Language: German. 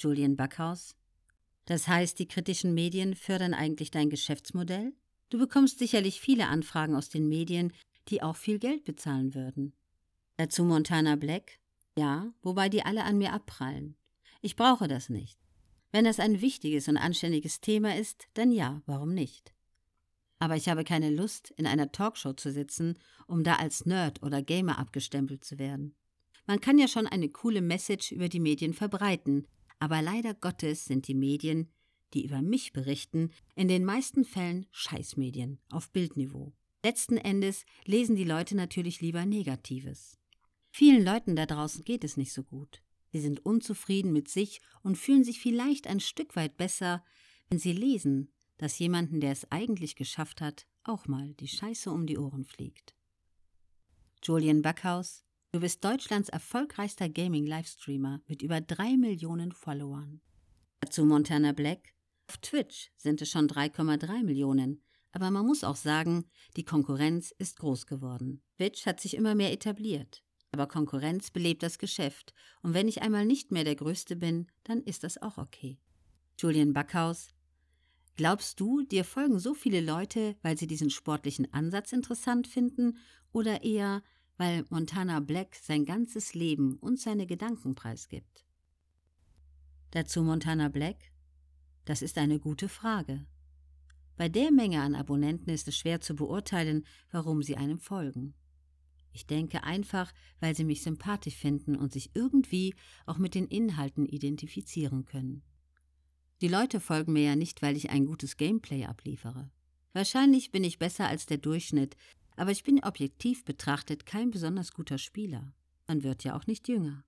Julian Backhaus. Das heißt, die kritischen Medien fördern eigentlich dein Geschäftsmodell? Du bekommst sicherlich viele Anfragen aus den Medien, die auch viel Geld bezahlen würden. Dazu Montana Black? Ja, wobei die alle an mir abprallen. Ich brauche das nicht. Wenn das ein wichtiges und anständiges Thema ist, dann ja, warum nicht? Aber ich habe keine Lust, in einer Talkshow zu sitzen, um da als Nerd oder Gamer abgestempelt zu werden. Man kann ja schon eine coole Message über die Medien verbreiten, aber leider Gottes sind die Medien, die über mich berichten, in den meisten Fällen Scheißmedien auf Bildniveau. Letzten Endes lesen die Leute natürlich lieber Negatives. Vielen Leuten da draußen geht es nicht so gut. Sie sind unzufrieden mit sich und fühlen sich vielleicht ein Stück weit besser, wenn sie lesen, dass jemanden, der es eigentlich geschafft hat, auch mal die Scheiße um die Ohren fliegt. Julian Backhaus, du bist Deutschlands erfolgreichster Gaming-Livestreamer mit über drei Millionen Followern. Dazu Montana Black. Auf Twitch sind es schon 3,3 Millionen, aber man muss auch sagen, die Konkurrenz ist groß geworden. Twitch hat sich immer mehr etabliert. Aber Konkurrenz belebt das Geschäft, und wenn ich einmal nicht mehr der Größte bin, dann ist das auch okay. Julian Backhaus, glaubst du, dir folgen so viele Leute, weil sie diesen sportlichen Ansatz interessant finden, oder eher, weil Montana Black sein ganzes Leben und seine Gedanken preisgibt? Dazu Montana Black? Das ist eine gute Frage. Bei der Menge an Abonnenten ist es schwer zu beurteilen, warum sie einem folgen. Ich denke einfach, weil sie mich sympathisch finden und sich irgendwie auch mit den Inhalten identifizieren können. Die Leute folgen mir ja nicht, weil ich ein gutes Gameplay abliefere. Wahrscheinlich bin ich besser als der Durchschnitt, aber ich bin objektiv betrachtet kein besonders guter Spieler. Man wird ja auch nicht jünger.